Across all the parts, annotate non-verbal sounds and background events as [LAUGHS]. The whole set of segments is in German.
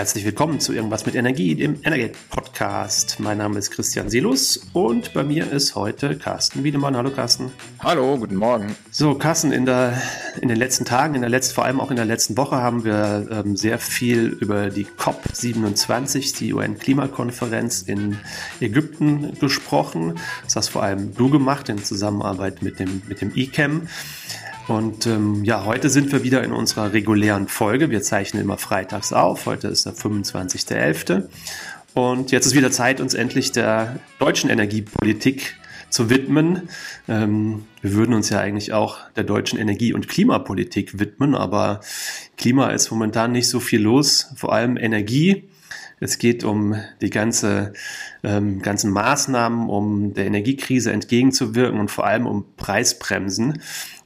Herzlich willkommen zu Irgendwas mit Energie, dem Energate Podcast. Mein Name ist Christian Silus und bei mir ist heute Carsten Wiedemann. Hallo Carsten. Hallo, guten Morgen. So, Carsten, in, der, in den letzten Tagen, in der letzten, vor allem auch in der letzten Woche haben wir ähm, sehr viel über die COP27, die UN-Klimakonferenz in Ägypten gesprochen. Das hast vor allem du gemacht in Zusammenarbeit mit dem, mit dem ICAM. Und ähm, ja, heute sind wir wieder in unserer regulären Folge. Wir zeichnen immer freitags auf. Heute ist der 25.11. Und jetzt ist wieder Zeit, uns endlich der deutschen Energiepolitik zu widmen. Ähm, wir würden uns ja eigentlich auch der deutschen Energie- und Klimapolitik widmen, aber Klima ist momentan nicht so viel los, vor allem Energie. Es geht um die ganze, ähm, ganzen Maßnahmen, um der Energiekrise entgegenzuwirken und vor allem um Preisbremsen.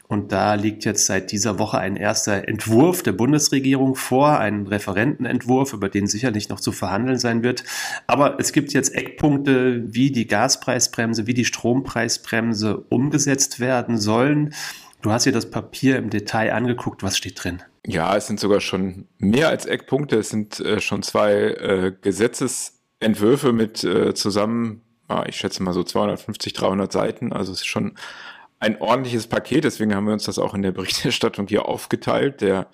Und da liegt jetzt seit dieser Woche ein erster Entwurf der Bundesregierung vor, ein Referentenentwurf, über den sicherlich noch zu verhandeln sein wird. Aber es gibt jetzt Eckpunkte, wie die Gaspreisbremse, wie die Strompreisbremse umgesetzt werden sollen. Du hast dir das Papier im Detail angeguckt. Was steht drin? Ja, es sind sogar schon mehr als Eckpunkte. Es sind äh, schon zwei äh, Gesetzesentwürfe mit äh, zusammen, ah, ich schätze mal so 250, 300 Seiten. Also es ist schon ein ordentliches Paket, deswegen haben wir uns das auch in der Berichterstattung hier aufgeteilt. Der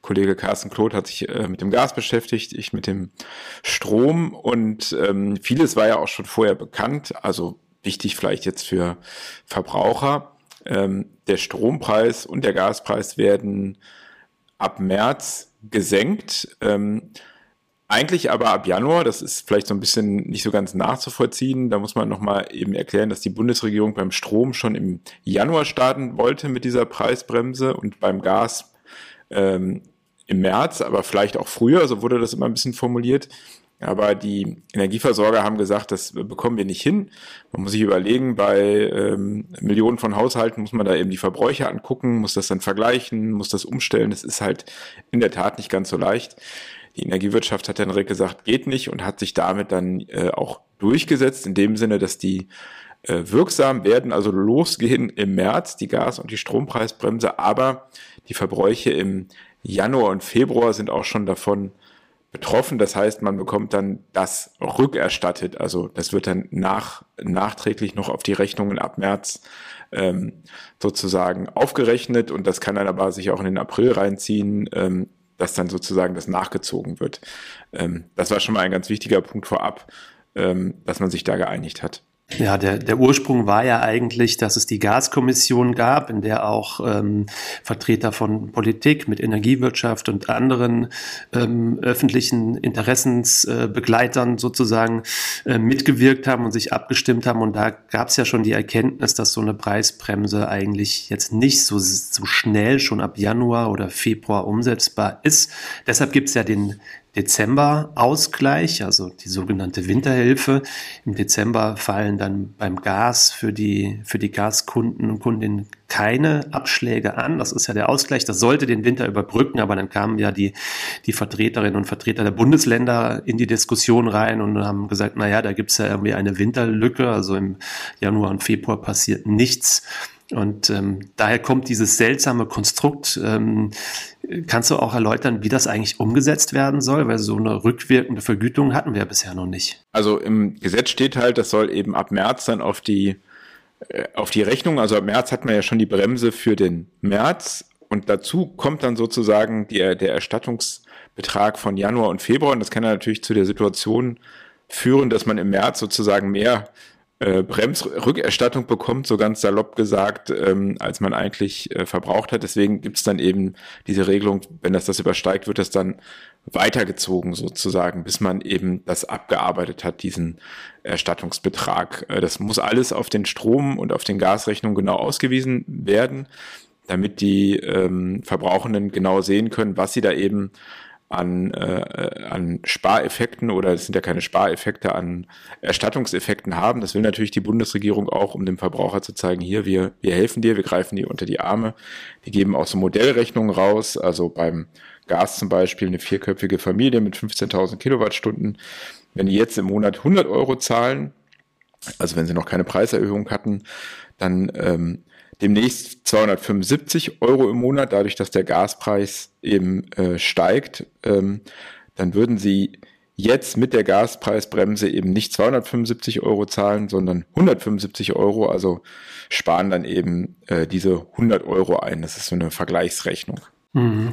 Kollege Carsten Kloth hat sich äh, mit dem Gas beschäftigt, ich mit dem Strom und ähm, vieles war ja auch schon vorher bekannt, also wichtig vielleicht jetzt für Verbraucher. Ähm, der Strompreis und der Gaspreis werden ab März gesenkt. Ähm, eigentlich aber ab Januar, das ist vielleicht so ein bisschen nicht so ganz nachzuvollziehen, da muss man nochmal eben erklären, dass die Bundesregierung beim Strom schon im Januar starten wollte mit dieser Preisbremse und beim Gas ähm, im März, aber vielleicht auch früher, so wurde das immer ein bisschen formuliert. Aber die Energieversorger haben gesagt, das bekommen wir nicht hin. Man muss sich überlegen, bei ähm, Millionen von Haushalten muss man da eben die Verbräuche angucken, muss das dann vergleichen, muss das umstellen. Das ist halt in der Tat nicht ganz so leicht. Die Energiewirtschaft hat dann direkt gesagt, geht nicht und hat sich damit dann äh, auch durchgesetzt, in dem Sinne, dass die äh, wirksam werden, also losgehen im März, die Gas- und die Strompreisbremse, aber die Verbräuche im Januar und Februar sind auch schon davon betroffen. Das heißt, man bekommt dann das rückerstattet. Also das wird dann nach, nachträglich noch auf die Rechnungen ab März ähm, sozusagen aufgerechnet und das kann dann aber sich auch in den April reinziehen. Ähm, dass dann sozusagen das nachgezogen wird. Ähm, das war schon mal ein ganz wichtiger Punkt vorab, ähm, dass man sich da geeinigt hat. Ja, der, der Ursprung war ja eigentlich, dass es die Gaskommission gab, in der auch ähm, Vertreter von Politik mit Energiewirtschaft und anderen ähm, öffentlichen Interessensbegleitern äh, sozusagen äh, mitgewirkt haben und sich abgestimmt haben. Und da gab es ja schon die Erkenntnis, dass so eine Preisbremse eigentlich jetzt nicht so, so schnell schon ab Januar oder Februar umsetzbar ist. Deshalb gibt es ja den Dezember-Ausgleich, also die sogenannte Winterhilfe. Im Dezember fallen dann beim Gas für die, für die Gaskunden und Kundinnen keine Abschläge an. Das ist ja der Ausgleich. Das sollte den Winter überbrücken, aber dann kamen ja die, die Vertreterinnen und Vertreter der Bundesländer in die Diskussion rein und haben gesagt, na ja, da gibt's ja irgendwie eine Winterlücke. Also im Januar und Februar passiert nichts. Und ähm, daher kommt dieses seltsame Konstrukt. Ähm, kannst du auch erläutern, wie das eigentlich umgesetzt werden soll? Weil so eine rückwirkende Vergütung hatten wir bisher noch nicht. Also im Gesetz steht halt, das soll eben ab März dann auf die, äh, auf die Rechnung, also ab März hat man ja schon die Bremse für den März und dazu kommt dann sozusagen die, der Erstattungsbetrag von Januar und Februar und das kann ja natürlich zu der Situation führen, dass man im März sozusagen mehr äh, Bremsrückerstattung bekommt, so ganz salopp gesagt, ähm, als man eigentlich äh, verbraucht hat. Deswegen gibt es dann eben diese Regelung, wenn das das übersteigt, wird das dann weitergezogen sozusagen, bis man eben das abgearbeitet hat, diesen Erstattungsbetrag. Äh, das muss alles auf den Strom und auf den Gasrechnungen genau ausgewiesen werden, damit die ähm, Verbrauchenden genau sehen können, was sie da eben an, äh, an Spareffekten oder es sind ja keine Spareffekte, an Erstattungseffekten haben. Das will natürlich die Bundesregierung auch, um dem Verbraucher zu zeigen, hier, wir, wir helfen dir, wir greifen dir unter die Arme. Wir geben auch so Modellrechnungen raus, also beim Gas zum Beispiel eine vierköpfige Familie mit 15.000 Kilowattstunden. Wenn die jetzt im Monat 100 Euro zahlen, also wenn sie noch keine Preiserhöhung hatten, dann ähm, demnächst 275 Euro im Monat, dadurch, dass der Gaspreis eben äh, steigt, ähm, dann würden sie jetzt mit der Gaspreisbremse eben nicht 275 Euro zahlen, sondern 175 Euro, also sparen dann eben äh, diese 100 Euro ein. Das ist so eine Vergleichsrechnung. Mhm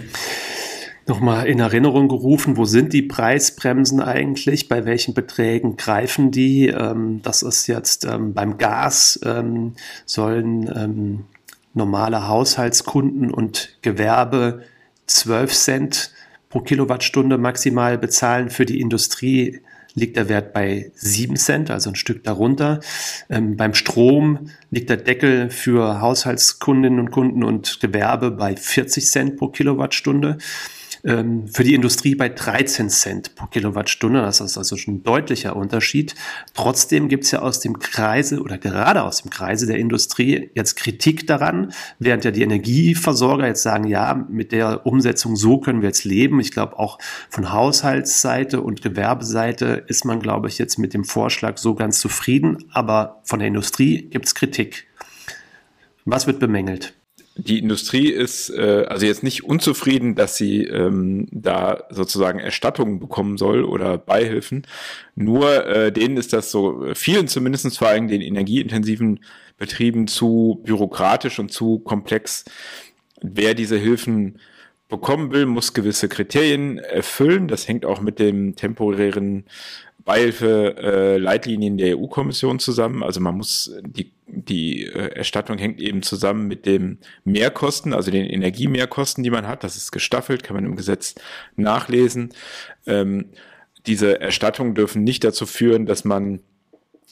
nochmal in Erinnerung gerufen, wo sind die Preisbremsen eigentlich, bei welchen Beträgen greifen die? Ähm, das ist jetzt ähm, beim Gas ähm, sollen ähm, normale Haushaltskunden und Gewerbe 12 Cent pro Kilowattstunde maximal bezahlen. Für die Industrie liegt der Wert bei 7 Cent, also ein Stück darunter. Ähm, beim Strom liegt der Deckel für Haushaltskundinnen und Kunden und Gewerbe bei 40 Cent pro Kilowattstunde ähm, für die Industrie bei 13 Cent pro Kilowattstunde. Das ist also schon ein deutlicher Unterschied. Trotzdem gibt es ja aus dem Kreise oder gerade aus dem Kreise der Industrie jetzt Kritik daran, während ja die Energieversorger jetzt sagen, ja, mit der Umsetzung so können wir jetzt leben. Ich glaube, auch von Haushaltsseite und Gewerbeseite ist man, glaube ich, jetzt mit dem Vorschlag so ganz zufrieden. Aber von der Industrie gibt es Kritik. Was wird bemängelt? Die Industrie ist äh, also jetzt nicht unzufrieden, dass sie ähm, da sozusagen Erstattungen bekommen soll oder Beihilfen. Nur äh, denen ist das so, vielen zumindest vor allem den energieintensiven Betrieben zu bürokratisch und zu komplex. Wer diese Hilfen bekommen will, muss gewisse Kriterien erfüllen. Das hängt auch mit dem temporären Beihilfe-Leitlinien der EU-Kommission zusammen. Also man muss die die äh, Erstattung hängt eben zusammen mit dem Mehrkosten, also den Energiemehrkosten, die man hat. Das ist gestaffelt, kann man im Gesetz nachlesen. Ähm, diese Erstattungen dürfen nicht dazu führen, dass man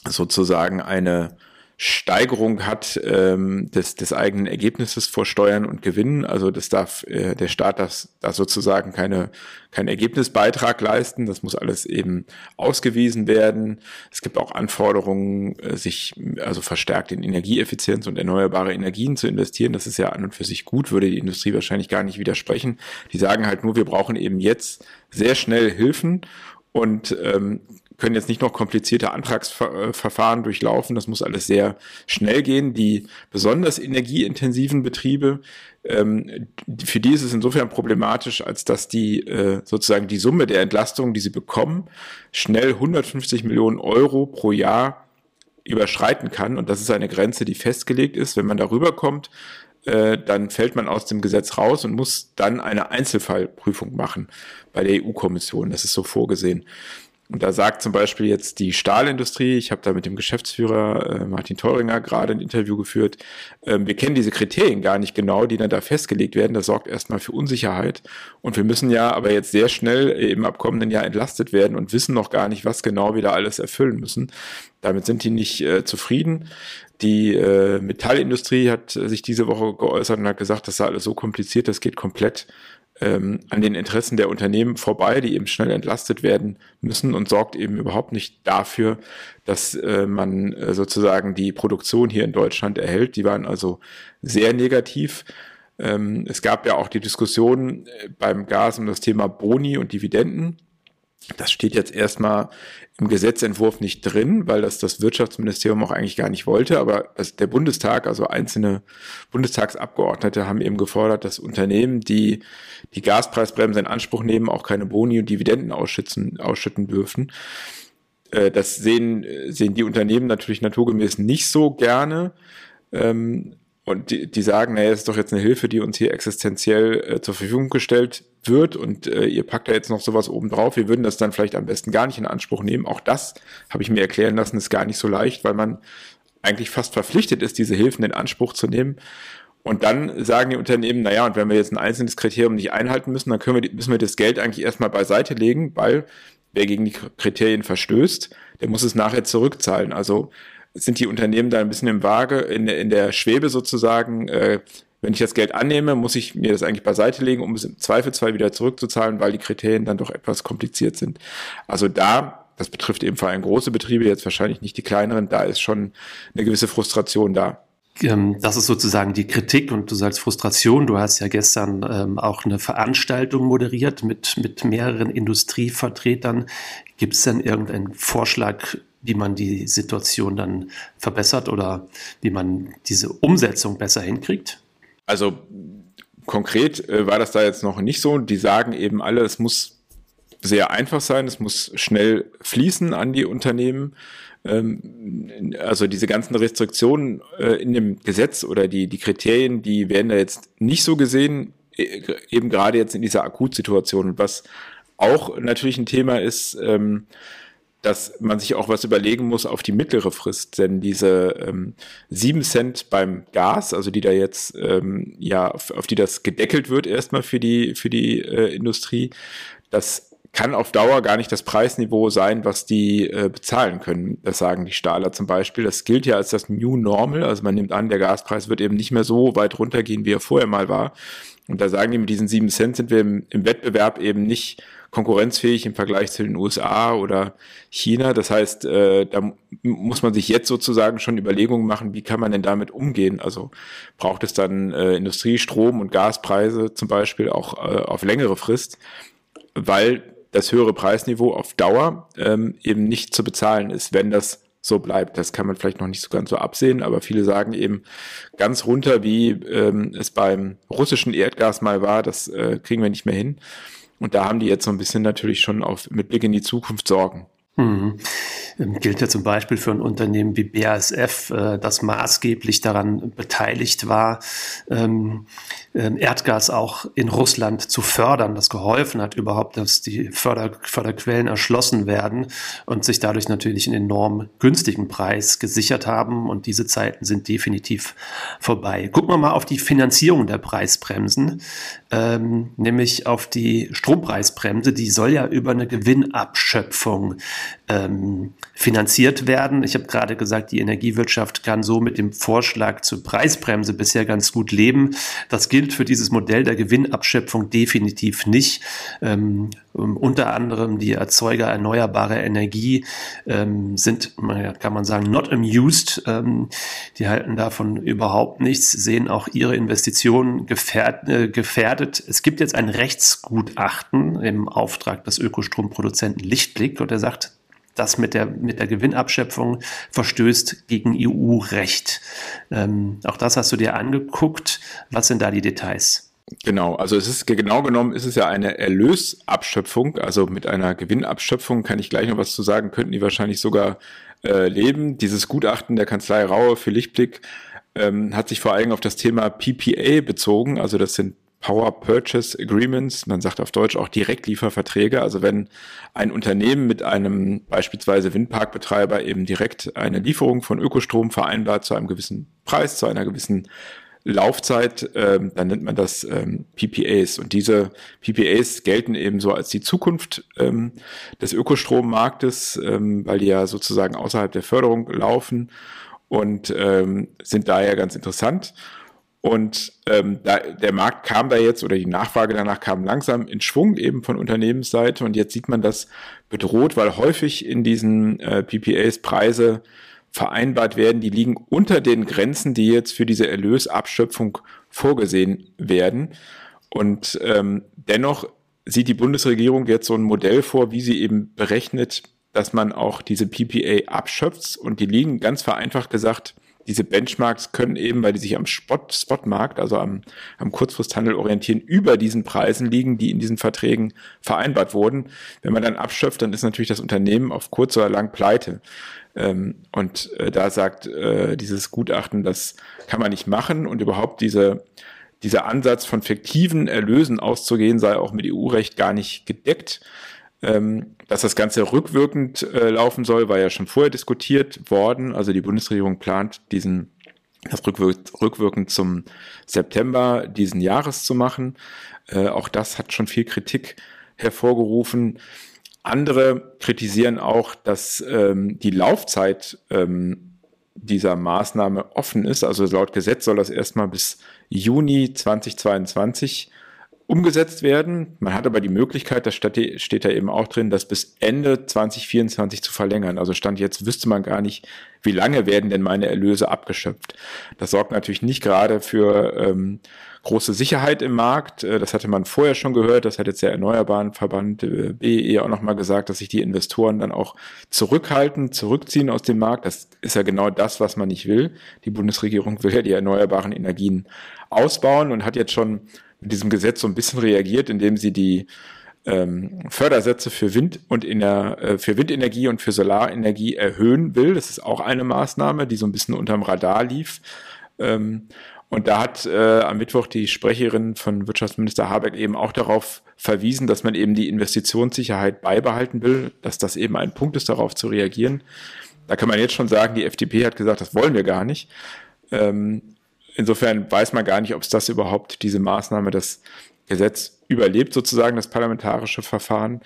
sozusagen eine Steigerung hat ähm, des, des eigenen Ergebnisses vor Steuern und Gewinnen. Also das darf äh, der Staat das da sozusagen keine keinen Ergebnisbeitrag leisten. Das muss alles eben ausgewiesen werden. Es gibt auch Anforderungen, äh, sich also verstärkt in Energieeffizienz und erneuerbare Energien zu investieren. Das ist ja an und für sich gut, würde die Industrie wahrscheinlich gar nicht widersprechen. Die sagen halt nur, wir brauchen eben jetzt sehr schnell Hilfen und ähm, können jetzt nicht noch komplizierte Antragsverfahren durchlaufen. Das muss alles sehr schnell gehen. Die besonders energieintensiven Betriebe, ähm, für die ist es insofern problematisch, als dass die äh, sozusagen die Summe der Entlastungen, die sie bekommen, schnell 150 Millionen Euro pro Jahr überschreiten kann. Und das ist eine Grenze, die festgelegt ist. Wenn man darüber kommt, äh, dann fällt man aus dem Gesetz raus und muss dann eine Einzelfallprüfung machen bei der EU-Kommission. Das ist so vorgesehen. Und da sagt zum Beispiel jetzt die Stahlindustrie, ich habe da mit dem Geschäftsführer äh, Martin Teuringer gerade ein Interview geführt, äh, wir kennen diese Kriterien gar nicht genau, die dann da festgelegt werden. Das sorgt erstmal für Unsicherheit. Und wir müssen ja aber jetzt sehr schnell im abkommenden Jahr entlastet werden und wissen noch gar nicht, was genau wir da alles erfüllen müssen. Damit sind die nicht äh, zufrieden. Die äh, Metallindustrie hat sich diese Woche geäußert und hat gesagt, das sei alles so kompliziert, das geht komplett ähm, an den Interessen der Unternehmen vorbei, die eben schnell entlastet werden müssen und sorgt eben überhaupt nicht dafür, dass äh, man äh, sozusagen die Produktion hier in Deutschland erhält. Die waren also sehr negativ. Ähm, es gab ja auch die Diskussion äh, beim Gas um das Thema Boni und Dividenden. Das steht jetzt erstmal im Gesetzentwurf nicht drin, weil das das Wirtschaftsministerium auch eigentlich gar nicht wollte. Aber der Bundestag, also einzelne Bundestagsabgeordnete haben eben gefordert, dass Unternehmen, die die Gaspreisbremse in Anspruch nehmen, auch keine Boni und Dividenden ausschützen, ausschütten dürfen. Äh, das sehen, sehen die Unternehmen natürlich naturgemäß nicht so gerne. Ähm, und die, die sagen, naja, es ist doch jetzt eine Hilfe, die uns hier existenziell äh, zur Verfügung gestellt wird und äh, ihr packt da jetzt noch sowas oben drauf. Wir würden das dann vielleicht am besten gar nicht in Anspruch nehmen. Auch das habe ich mir erklären lassen, ist gar nicht so leicht, weil man eigentlich fast verpflichtet ist, diese Hilfen in Anspruch zu nehmen. Und dann sagen die Unternehmen, naja, und wenn wir jetzt ein einzelnes Kriterium nicht einhalten müssen, dann können wir, müssen wir das Geld eigentlich erstmal beiseite legen, weil wer gegen die Kriterien verstößt, der muss es nachher zurückzahlen. Also sind die Unternehmen da ein bisschen im Waage, in, in der Schwebe sozusagen. Äh, wenn ich das Geld annehme, muss ich mir das eigentlich beiseite legen, um es im Zweifelsfall wieder zurückzuzahlen, weil die Kriterien dann doch etwas kompliziert sind. Also da, das betrifft eben vor allem große Betriebe, jetzt wahrscheinlich nicht die kleineren, da ist schon eine gewisse Frustration da. Ähm, das ist sozusagen die Kritik und du sagst Frustration. Du hast ja gestern ähm, auch eine Veranstaltung moderiert mit, mit mehreren Industrievertretern. Gibt es denn irgendeinen Vorschlag, wie man die Situation dann verbessert oder wie man diese Umsetzung besser hinkriegt? Also konkret äh, war das da jetzt noch nicht so. Die sagen eben alle, es muss sehr einfach sein, es muss schnell fließen an die Unternehmen. Ähm, also diese ganzen Restriktionen äh, in dem Gesetz oder die, die Kriterien, die werden da jetzt nicht so gesehen, äh, eben gerade jetzt in dieser Akutsituation. Und was auch natürlich ein Thema ist, ähm, dass man sich auch was überlegen muss auf die mittlere Frist, denn diese ähm, 7 Cent beim Gas, also die da jetzt ähm, ja auf, auf die das gedeckelt wird erstmal für die für die äh, Industrie, das kann auf Dauer gar nicht das Preisniveau sein, was die äh, bezahlen können. Das sagen die Stahler zum Beispiel. Das gilt ja als das New Normal. Also man nimmt an, der Gaspreis wird eben nicht mehr so weit runtergehen, wie er vorher mal war. Und da sagen die, mit diesen sieben Cent sind wir im, im Wettbewerb eben nicht konkurrenzfähig im Vergleich zu den USA oder China. Das heißt, äh, da muss man sich jetzt sozusagen schon Überlegungen machen, wie kann man denn damit umgehen? Also braucht es dann äh, Industrie, Strom und Gaspreise zum Beispiel auch äh, auf längere Frist, weil das höhere Preisniveau auf Dauer ähm, eben nicht zu bezahlen ist, wenn das so bleibt. Das kann man vielleicht noch nicht so ganz so absehen, aber viele sagen eben ganz runter, wie ähm, es beim russischen Erdgas mal war, das äh, kriegen wir nicht mehr hin. Und da haben die jetzt so ein bisschen natürlich schon auf, mit Blick in die Zukunft Sorgen. Mhm. Ähm, gilt ja zum Beispiel für ein Unternehmen wie BASF, äh, das maßgeblich daran beteiligt war, ähm, ähm, Erdgas auch in Russland zu fördern, das geholfen hat überhaupt, dass die Förder Förderquellen erschlossen werden und sich dadurch natürlich einen enorm günstigen Preis gesichert haben. Und diese Zeiten sind definitiv vorbei. Gucken wir mal auf die Finanzierung der Preisbremsen, nämlich auf die Strompreisbremse. Die soll ja über eine Gewinnabschöpfung ähm, finanziert werden. Ich habe gerade gesagt, die Energiewirtschaft kann so mit dem Vorschlag zur Preisbremse bisher ganz gut leben. Das gilt für dieses Modell der Gewinnabschöpfung definitiv nicht. Ähm, unter anderem die Erzeuger erneuerbarer Energie ähm, sind, kann man sagen, not amused. Ähm, die halten davon überhaupt nichts, sehen auch ihre Investitionen gefährd, äh, gefährdet. Es gibt jetzt ein Rechtsgutachten im Auftrag des Ökostromproduzenten Lichtblick und er sagt, das mit der, mit der Gewinnabschöpfung verstößt gegen EU-Recht. Ähm, auch das hast du dir angeguckt. Was sind da die Details? Genau, also es ist genau genommen ist es ja eine Erlösabschöpfung, also mit einer Gewinnabschöpfung kann ich gleich noch was zu sagen, könnten die wahrscheinlich sogar äh, leben. Dieses Gutachten der Kanzlei Raue für Lichtblick ähm, hat sich vor allem auf das Thema PPA bezogen, also das sind Power Purchase Agreements, man sagt auf Deutsch auch Direktlieferverträge. Also wenn ein Unternehmen mit einem beispielsweise Windparkbetreiber eben direkt eine Lieferung von Ökostrom vereinbart zu einem gewissen Preis, zu einer gewissen Laufzeit, ähm, dann nennt man das ähm, PPAs. Und diese PPAs gelten eben so als die Zukunft ähm, des Ökostrommarktes, ähm, weil die ja sozusagen außerhalb der Förderung laufen und ähm, sind daher ganz interessant. Und ähm, da, der Markt kam da jetzt oder die Nachfrage danach kam langsam in Schwung eben von Unternehmensseite. Und jetzt sieht man das bedroht, weil häufig in diesen äh, PPAs Preise vereinbart werden, die liegen unter den Grenzen, die jetzt für diese Erlösabschöpfung vorgesehen werden. Und ähm, dennoch sieht die Bundesregierung jetzt so ein Modell vor, wie sie eben berechnet, dass man auch diese PPA abschöpft. Und die liegen ganz vereinfacht gesagt diese Benchmarks können eben, weil die sich am Spot, Spotmarkt, also am, am Kurzfristhandel orientieren, über diesen Preisen liegen, die in diesen Verträgen vereinbart wurden. Wenn man dann abschöpft, dann ist natürlich das Unternehmen auf kurz oder lang pleite. Ähm, und äh, da sagt äh, dieses Gutachten, das kann man nicht machen und überhaupt diese, dieser Ansatz von fiktiven Erlösen auszugehen, sei auch mit EU-Recht gar nicht gedeckt. Ähm, dass das Ganze rückwirkend äh, laufen soll, war ja schon vorher diskutiert worden. Also die Bundesregierung plant diesen das rückwirk rückwirkend zum September diesen Jahres zu machen. Äh, auch das hat schon viel Kritik hervorgerufen. Andere kritisieren auch, dass ähm, die Laufzeit ähm, dieser Maßnahme offen ist. Also laut Gesetz soll das erstmal bis Juni 2022 umgesetzt werden. Man hat aber die Möglichkeit, das steht da eben auch drin, das bis Ende 2024 zu verlängern. Also Stand jetzt wüsste man gar nicht, wie lange werden denn meine Erlöse abgeschöpft. Das sorgt natürlich nicht gerade für ähm, große Sicherheit im Markt. Äh, das hatte man vorher schon gehört. Das hat jetzt der Erneuerbarenverband äh, BEE auch nochmal gesagt, dass sich die Investoren dann auch zurückhalten, zurückziehen aus dem Markt. Das ist ja genau das, was man nicht will. Die Bundesregierung will ja die erneuerbaren Energien ausbauen und hat jetzt schon mit diesem Gesetz so ein bisschen reagiert, indem sie die ähm, Fördersätze für Wind und in der, äh, für Windenergie und für Solarenergie erhöhen will. Das ist auch eine Maßnahme, die so ein bisschen unterm Radar lief. Ähm, und da hat äh, am Mittwoch die Sprecherin von Wirtschaftsminister Habeck eben auch darauf verwiesen, dass man eben die Investitionssicherheit beibehalten will, dass das eben ein Punkt ist, darauf zu reagieren. Da kann man jetzt schon sagen, die FDP hat gesagt, das wollen wir gar nicht. Ähm, insofern weiß man gar nicht, ob es das überhaupt, diese Maßnahme, das Gesetz überlebt, sozusagen das parlamentarische Verfahren.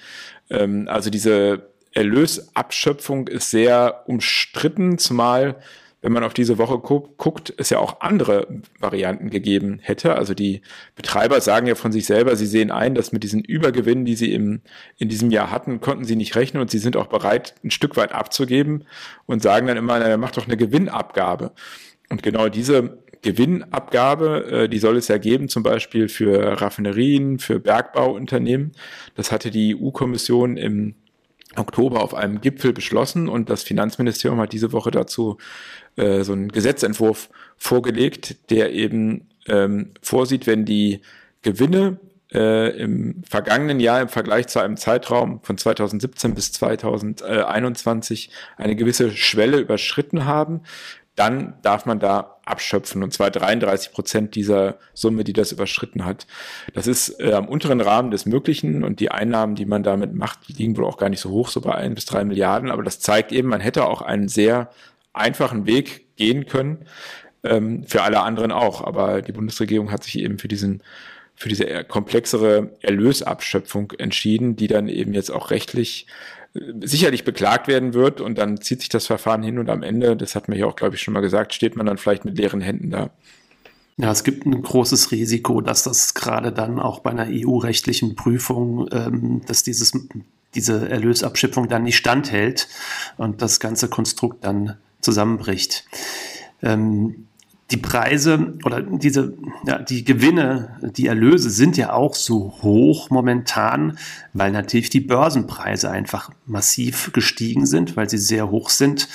Ähm, also diese Erlösabschöpfung ist sehr umstritten, zumal wenn man auf diese Woche gu guckt, es ja auch andere Varianten gegeben hätte. Also die Betreiber sagen ja von sich selber, sie sehen ein, dass mit diesen Übergewinnen, die sie im, in diesem Jahr hatten, konnten sie nicht rechnen und sie sind auch bereit, ein Stück weit abzugeben und sagen dann immer, na, mach doch eine Gewinnabgabe. Und genau diese Gewinnabgabe, äh, die soll es ja geben, zum Beispiel für Raffinerien, für Bergbauunternehmen. Das hatte die EU-Kommission im Oktober auf einem Gipfel beschlossen und das Finanzministerium hat diese Woche dazu äh, so einen Gesetzentwurf vorgelegt, der eben ähm, vorsieht, wenn die Gewinne äh, im vergangenen Jahr im Vergleich zu einem Zeitraum von 2017 bis 2021 eine gewisse Schwelle überschritten haben, dann darf man da abschöpfen. Und zwar 33 Prozent dieser Summe, die das überschritten hat. Das ist äh, am unteren Rahmen des Möglichen. Und die Einnahmen, die man damit macht, liegen wohl auch gar nicht so hoch, so bei ein bis drei Milliarden, aber das zeigt eben, man hätte auch einen sehr einfachen Weg gehen können, ähm, für alle anderen auch, aber die Bundesregierung hat sich eben für diesen für diese komplexere Erlösabschöpfung entschieden, die dann eben jetzt auch rechtlich sicherlich beklagt werden wird und dann zieht sich das Verfahren hin und am Ende, das hat man ja auch, glaube ich, schon mal gesagt, steht man dann vielleicht mit leeren Händen da. Ja, es gibt ein großes Risiko, dass das gerade dann auch bei einer EU-rechtlichen Prüfung, ähm, dass dieses, diese Erlösabschöpfung dann nicht standhält und das ganze Konstrukt dann zusammenbricht. Ähm, die Preise oder diese, ja, die Gewinne, die Erlöse sind ja auch so hoch momentan, weil natürlich die Börsenpreise einfach massiv gestiegen sind, weil sie sehr hoch sind.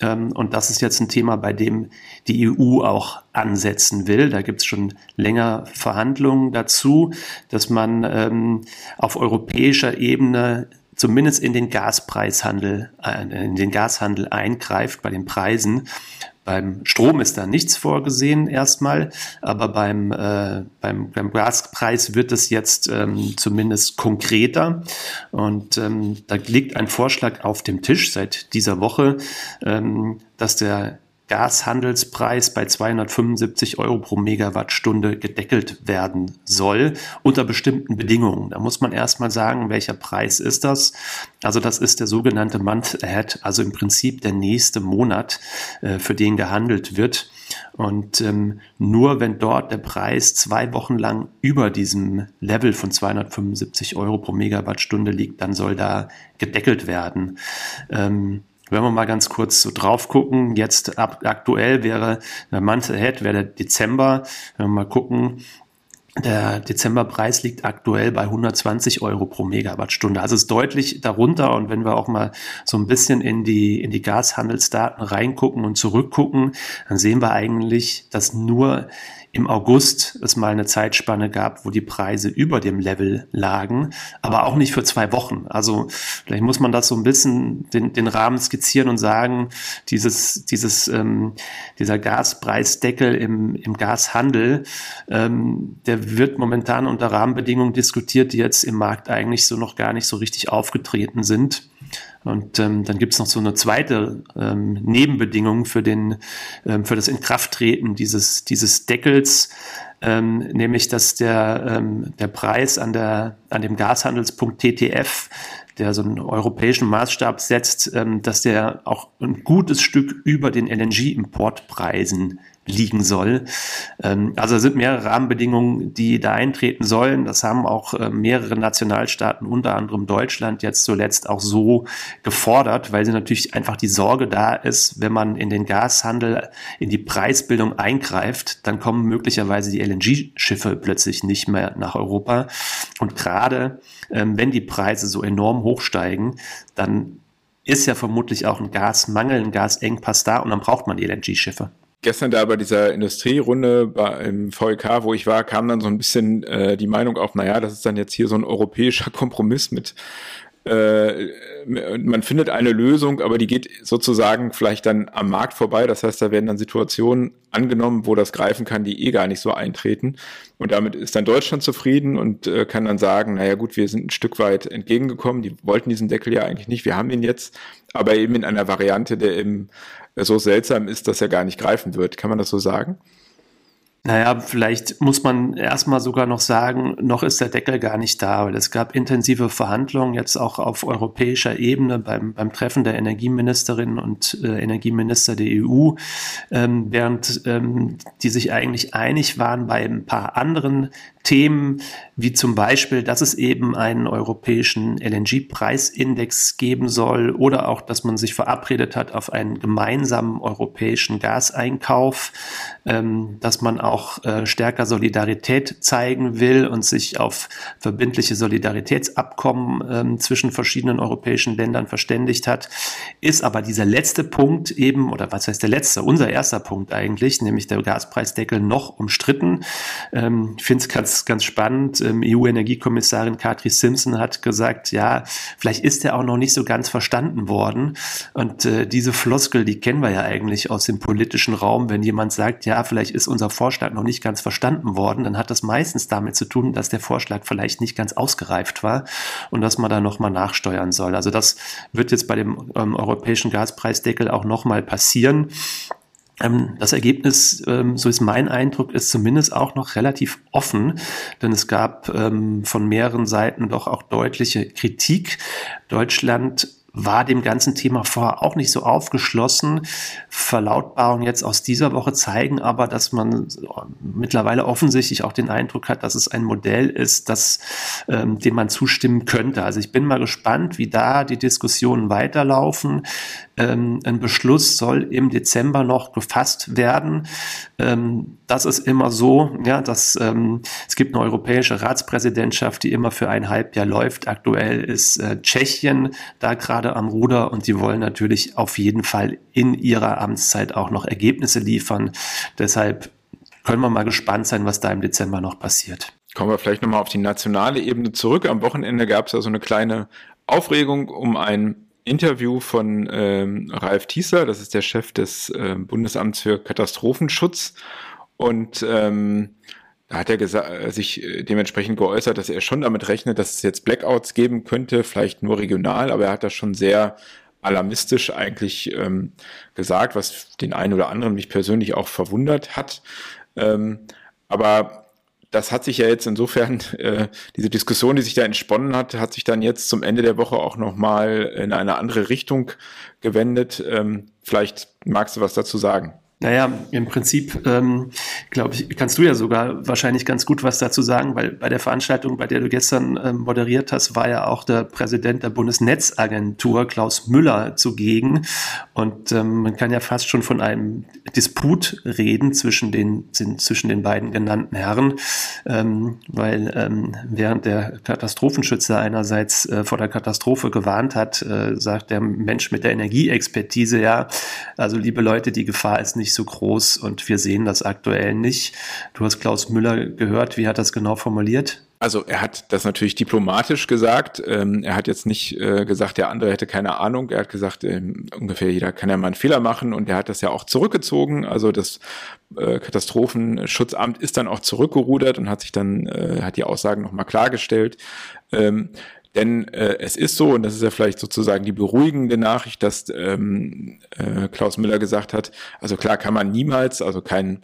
Ähm, und das ist jetzt ein Thema, bei dem die EU auch ansetzen will. Da gibt es schon länger Verhandlungen dazu, dass man ähm, auf europäischer Ebene zumindest in den Gaspreishandel, äh, in den Gashandel eingreift bei den Preisen beim Strom ist da nichts vorgesehen erstmal, aber beim, äh, beim, beim Gaspreis wird es jetzt ähm, zumindest konkreter. Und ähm, da liegt ein Vorschlag auf dem Tisch seit dieser Woche, ähm, dass der Gashandelspreis bei 275 Euro pro Megawattstunde gedeckelt werden soll, unter bestimmten Bedingungen. Da muss man erstmal sagen, welcher Preis ist das? Also das ist der sogenannte Month Ahead, also im Prinzip der nächste Monat, äh, für den gehandelt wird. Und ähm, nur wenn dort der Preis zwei Wochen lang über diesem Level von 275 Euro pro Megawattstunde liegt, dann soll da gedeckelt werden. Ähm, wenn wir mal ganz kurz so drauf gucken, jetzt ab, aktuell wäre der Month Ahead, wäre der Dezember. Wenn wir mal gucken, der Dezemberpreis liegt aktuell bei 120 Euro pro Megawattstunde. Also ist deutlich darunter. Und wenn wir auch mal so ein bisschen in die, in die Gashandelsdaten reingucken und zurückgucken, dann sehen wir eigentlich, dass nur im August es mal eine Zeitspanne gab, wo die Preise über dem Level lagen, aber auch nicht für zwei Wochen. Also vielleicht muss man das so ein bisschen den, den Rahmen skizzieren und sagen, dieses, dieses, ähm, dieser Gaspreisdeckel im, im Gashandel, ähm, der wird momentan unter Rahmenbedingungen diskutiert, die jetzt im Markt eigentlich so noch gar nicht so richtig aufgetreten sind. Und ähm, dann gibt es noch so eine zweite ähm, Nebenbedingung für, den, ähm, für das Inkrafttreten dieses, dieses Deckels. ähm, nämlich dass der, ähm, der Preis an, der, an dem Gashandelspunkt TTF der so einen europäischen Maßstab setzt, ähm, dass der auch ein gutes Stück über den LNG-Importpreisen liegen soll. Ähm, also es sind mehrere Rahmenbedingungen, die da eintreten sollen. Das haben auch äh, mehrere Nationalstaaten, unter anderem Deutschland, jetzt zuletzt auch so gefordert, weil sie natürlich einfach die Sorge da ist, wenn man in den Gashandel, in die Preisbildung eingreift, dann kommen möglicherweise die LNG-Schiffe plötzlich nicht mehr nach Europa. Und gerade ähm, wenn die Preise so enorm hochsteigen, dann ist ja vermutlich auch ein Gasmangel, ein Gasengpass da und dann braucht man LNG-Schiffe gestern da bei dieser Industrierunde bei, im VEK, wo ich war, kam dann so ein bisschen äh, die Meinung auf, naja, das ist dann jetzt hier so ein europäischer [LAUGHS] Kompromiss mit äh, man findet eine Lösung, aber die geht sozusagen vielleicht dann am Markt vorbei. Das heißt, da werden dann Situationen angenommen, wo das greifen kann, die eh gar nicht so eintreten. Und damit ist dann Deutschland zufrieden und äh, kann dann sagen, naja gut, wir sind ein Stück weit entgegengekommen. Die wollten diesen Deckel ja eigentlich nicht. Wir haben ihn jetzt, aber eben in einer Variante, der eben so seltsam ist, dass er gar nicht greifen wird. Kann man das so sagen? Naja, vielleicht muss man erstmal sogar noch sagen, noch ist der Deckel gar nicht da, weil es gab intensive Verhandlungen jetzt auch auf europäischer Ebene beim, beim Treffen der Energieministerinnen und äh, Energieminister der EU, ähm, während ähm, die sich eigentlich einig waren bei ein paar anderen Themen, wie zum Beispiel, dass es eben einen europäischen LNG-Preisindex geben soll oder auch, dass man sich verabredet hat auf einen gemeinsamen europäischen Gaseinkauf, ähm, dass man auch äh, stärker Solidarität zeigen will und sich auf verbindliche Solidaritätsabkommen ähm, zwischen verschiedenen europäischen Ländern verständigt hat, ist aber dieser letzte Punkt eben, oder was heißt der letzte, unser erster Punkt eigentlich, nämlich der Gaspreisdeckel noch umstritten. Ähm, ich finde es ganz ganz, spannend. Ähm, EU-Energiekommissarin Katri Simpson hat gesagt, ja, vielleicht ist er auch noch nicht so ganz verstanden worden. Und äh, diese Floskel, die kennen wir ja eigentlich aus dem politischen Raum. Wenn jemand sagt, ja, vielleicht ist unser Vorschlag noch nicht ganz verstanden worden, dann hat das meistens damit zu tun, dass der Vorschlag vielleicht nicht ganz ausgereift war und dass man da nochmal nachsteuern soll. Also das wird jetzt bei dem ähm, europäischen Gaspreisdeckel auch nochmal passieren. Ähm, das Ergebnis, ähm, so ist mein Eindruck, ist zumindest auch noch relativ offen, denn es gab ähm, von mehreren Seiten doch auch deutliche Kritik. Deutschland war dem ganzen Thema vorher auch nicht so aufgeschlossen. Verlautbarungen jetzt aus dieser Woche zeigen aber, dass man mittlerweile offensichtlich auch den Eindruck hat, dass es ein Modell ist, das, ähm, dem man zustimmen könnte. Also ich bin mal gespannt, wie da die Diskussionen weiterlaufen. Ähm, ein Beschluss soll im Dezember noch gefasst werden. Ähm, das ist immer so, ja, dass ähm, es gibt eine europäische Ratspräsidentschaft, die immer für ein Halbjahr läuft. Aktuell ist äh, Tschechien da gerade am Ruder und die wollen natürlich auf jeden Fall in ihrer Amtszeit auch noch Ergebnisse liefern. Deshalb können wir mal gespannt sein, was da im Dezember noch passiert. Kommen wir vielleicht nochmal auf die nationale Ebene zurück. Am Wochenende gab es ja so eine kleine Aufregung um ein Interview von ähm, Ralf Thieser, das ist der Chef des äh, Bundesamts für Katastrophenschutz. Und ähm, da hat er äh, sich äh, dementsprechend geäußert, dass er schon damit rechnet, dass es jetzt Blackouts geben könnte, vielleicht nur regional, aber er hat das schon sehr alarmistisch eigentlich ähm, gesagt, was den einen oder anderen mich persönlich auch verwundert hat. Ähm, aber das hat sich ja jetzt insofern, [LAUGHS] äh, diese Diskussion, die sich da entsponnen hat, hat sich dann jetzt zum Ende der Woche auch nochmal in eine andere Richtung gewendet. Ähm, vielleicht magst du was dazu sagen. Naja, im Prinzip, ähm, glaube ich, kannst du ja sogar wahrscheinlich ganz gut was dazu sagen, weil bei der Veranstaltung, bei der du gestern ähm, moderiert hast, war ja auch der Präsident der Bundesnetzagentur, Klaus Müller, zugegen. Und ähm, man kann ja fast schon von einem Disput reden zwischen den, zwischen den beiden genannten Herren, ähm, weil ähm, während der Katastrophenschützer einerseits äh, vor der Katastrophe gewarnt hat, äh, sagt der Mensch mit der Energieexpertise ja, also liebe Leute, die Gefahr ist nicht nicht so groß und wir sehen das aktuell nicht. Du hast Klaus Müller gehört, wie hat das genau formuliert? Also er hat das natürlich diplomatisch gesagt. Ähm, er hat jetzt nicht äh, gesagt, der andere hätte keine Ahnung. Er hat gesagt, ähm, ungefähr jeder kann ja mal einen Fehler machen und er hat das ja auch zurückgezogen. Also das äh, Katastrophenschutzamt ist dann auch zurückgerudert und hat sich dann, äh, hat die Aussagen nochmal klargestellt. Ähm, denn äh, es ist so, und das ist ja vielleicht sozusagen die beruhigende Nachricht, dass ähm, äh, Klaus Müller gesagt hat, also klar kann man niemals, also kein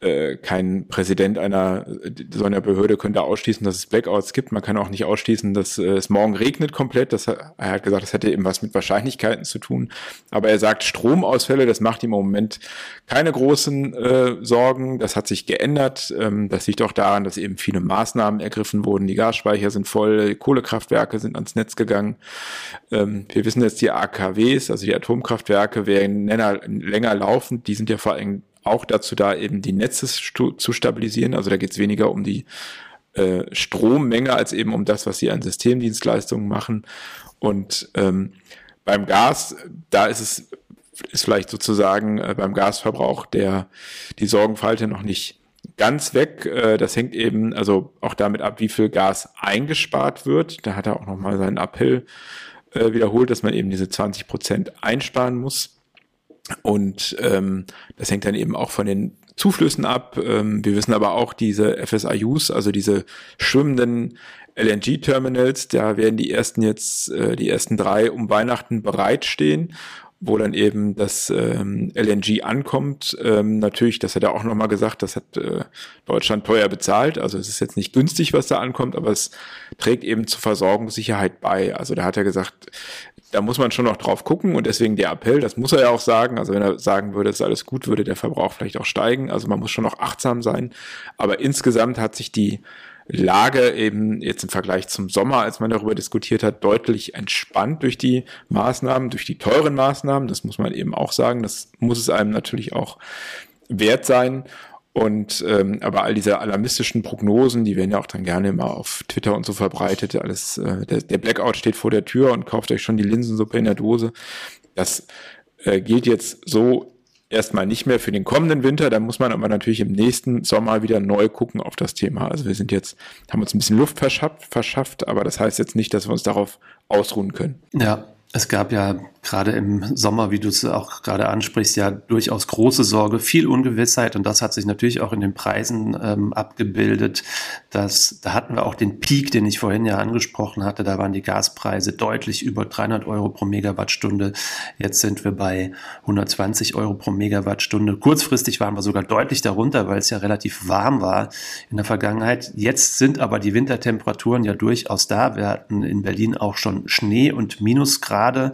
äh, kein Präsident einer so einer Behörde könnte ausschließen, dass es Blackouts gibt. Man kann auch nicht ausschließen, dass äh, es morgen regnet komplett. Das, er hat gesagt, das hätte eben was mit Wahrscheinlichkeiten zu tun. Aber er sagt, Stromausfälle, das macht ihm im Moment keine großen äh, Sorgen. Das hat sich geändert. Ähm, das liegt auch daran, dass eben viele Maßnahmen ergriffen wurden. Die Gasspeicher sind voll, Kohlekraftwerke sind ans Netz gegangen. Ähm, wir wissen jetzt, die AKWs, also die Atomkraftwerke, werden länger, länger laufen. Die sind ja vor allem auch dazu da, eben die Netze zu stabilisieren. Also da geht es weniger um die äh, Strommenge als eben um das, was sie an Systemdienstleistungen machen. Und ähm, beim Gas, da ist es ist vielleicht sozusagen äh, beim Gasverbrauch der die Sorgenfalte noch nicht ganz weg. Äh, das hängt eben also auch damit ab, wie viel Gas eingespart wird. Da hat er auch nochmal seinen Appell äh, wiederholt, dass man eben diese 20 Prozent einsparen muss. Und ähm, das hängt dann eben auch von den Zuflüssen ab. Ähm, wir wissen aber auch diese FSIUs, also diese schwimmenden LNG-Terminals, da werden die ersten jetzt, äh, die ersten drei um Weihnachten bereitstehen wo dann eben das ähm, LNG ankommt. Ähm, natürlich, das hat er auch nochmal gesagt, das hat äh, Deutschland teuer bezahlt. Also es ist jetzt nicht günstig, was da ankommt, aber es trägt eben zur Versorgungssicherheit bei. Also da hat er gesagt, da muss man schon noch drauf gucken und deswegen der Appell, das muss er ja auch sagen. Also wenn er sagen würde, es ist alles gut, würde der Verbrauch vielleicht auch steigen. Also man muss schon noch achtsam sein. Aber insgesamt hat sich die Lage eben jetzt im Vergleich zum Sommer, als man darüber diskutiert hat, deutlich entspannt durch die Maßnahmen, durch die teuren Maßnahmen. Das muss man eben auch sagen. Das muss es einem natürlich auch wert sein. Und ähm, aber all diese alarmistischen Prognosen, die werden ja auch dann gerne immer auf Twitter und so verbreitet. Alles, äh, der, der Blackout steht vor der Tür und kauft euch schon die Linsensuppe in der Dose. Das äh, gilt jetzt so erstmal nicht mehr für den kommenden Winter. Da muss man aber natürlich im nächsten Sommer wieder neu gucken auf das Thema. Also wir sind jetzt, haben uns ein bisschen Luft verschafft, verschafft aber das heißt jetzt nicht, dass wir uns darauf ausruhen können. Ja, es gab ja gerade im Sommer, wie du es auch gerade ansprichst, ja durchaus große Sorge, viel Ungewissheit und das hat sich natürlich auch in den Preisen ähm, abgebildet. Das, da hatten wir auch den Peak, den ich vorhin ja angesprochen hatte. Da waren die Gaspreise deutlich über 300 Euro pro Megawattstunde. Jetzt sind wir bei 120 Euro pro Megawattstunde. Kurzfristig waren wir sogar deutlich darunter, weil es ja relativ warm war in der Vergangenheit. Jetzt sind aber die Wintertemperaturen ja durchaus da. Wir hatten in Berlin auch schon Schnee und Minusgrad gerade.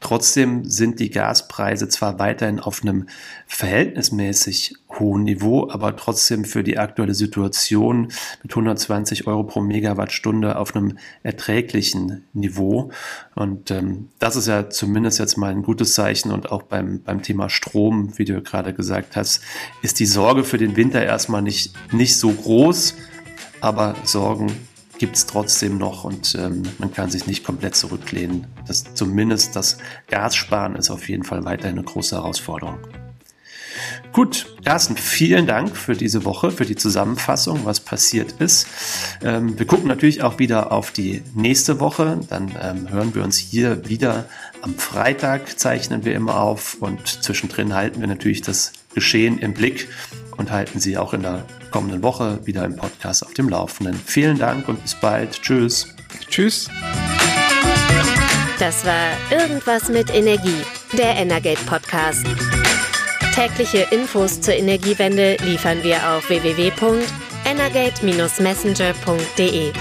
Trotzdem sind die Gaspreise zwar weiterhin auf einem verhältnismäßig hohen Niveau, aber trotzdem für die aktuelle Situation mit 120 Euro pro Megawattstunde auf einem erträglichen Niveau. Und ähm, das ist ja zumindest jetzt mal ein gutes Zeichen. Und auch beim, beim Thema Strom, wie du gerade gesagt hast, ist die Sorge für den Winter erstmal nicht, nicht so groß. Aber Sorgen gibt es trotzdem noch und ähm, man kann sich nicht komplett zurücklehnen. Das, zumindest das Gassparen ist auf jeden Fall weiterhin eine große Herausforderung. Gut, Carsten, vielen Dank für diese Woche, für die Zusammenfassung, was passiert ist. Ähm, wir gucken natürlich auch wieder auf die nächste Woche. Dann ähm, hören wir uns hier wieder am Freitag, zeichnen wir immer auf und zwischendrin halten wir natürlich das Geschehen im Blick und halten Sie auch in der kommenden Woche wieder im Podcast auf dem Laufenden. Vielen Dank und bis bald. Tschüss. Tschüss. Das war Irgendwas mit Energie, der Energate Podcast. Tägliche Infos zur Energiewende liefern wir auf www.energate-messenger.de.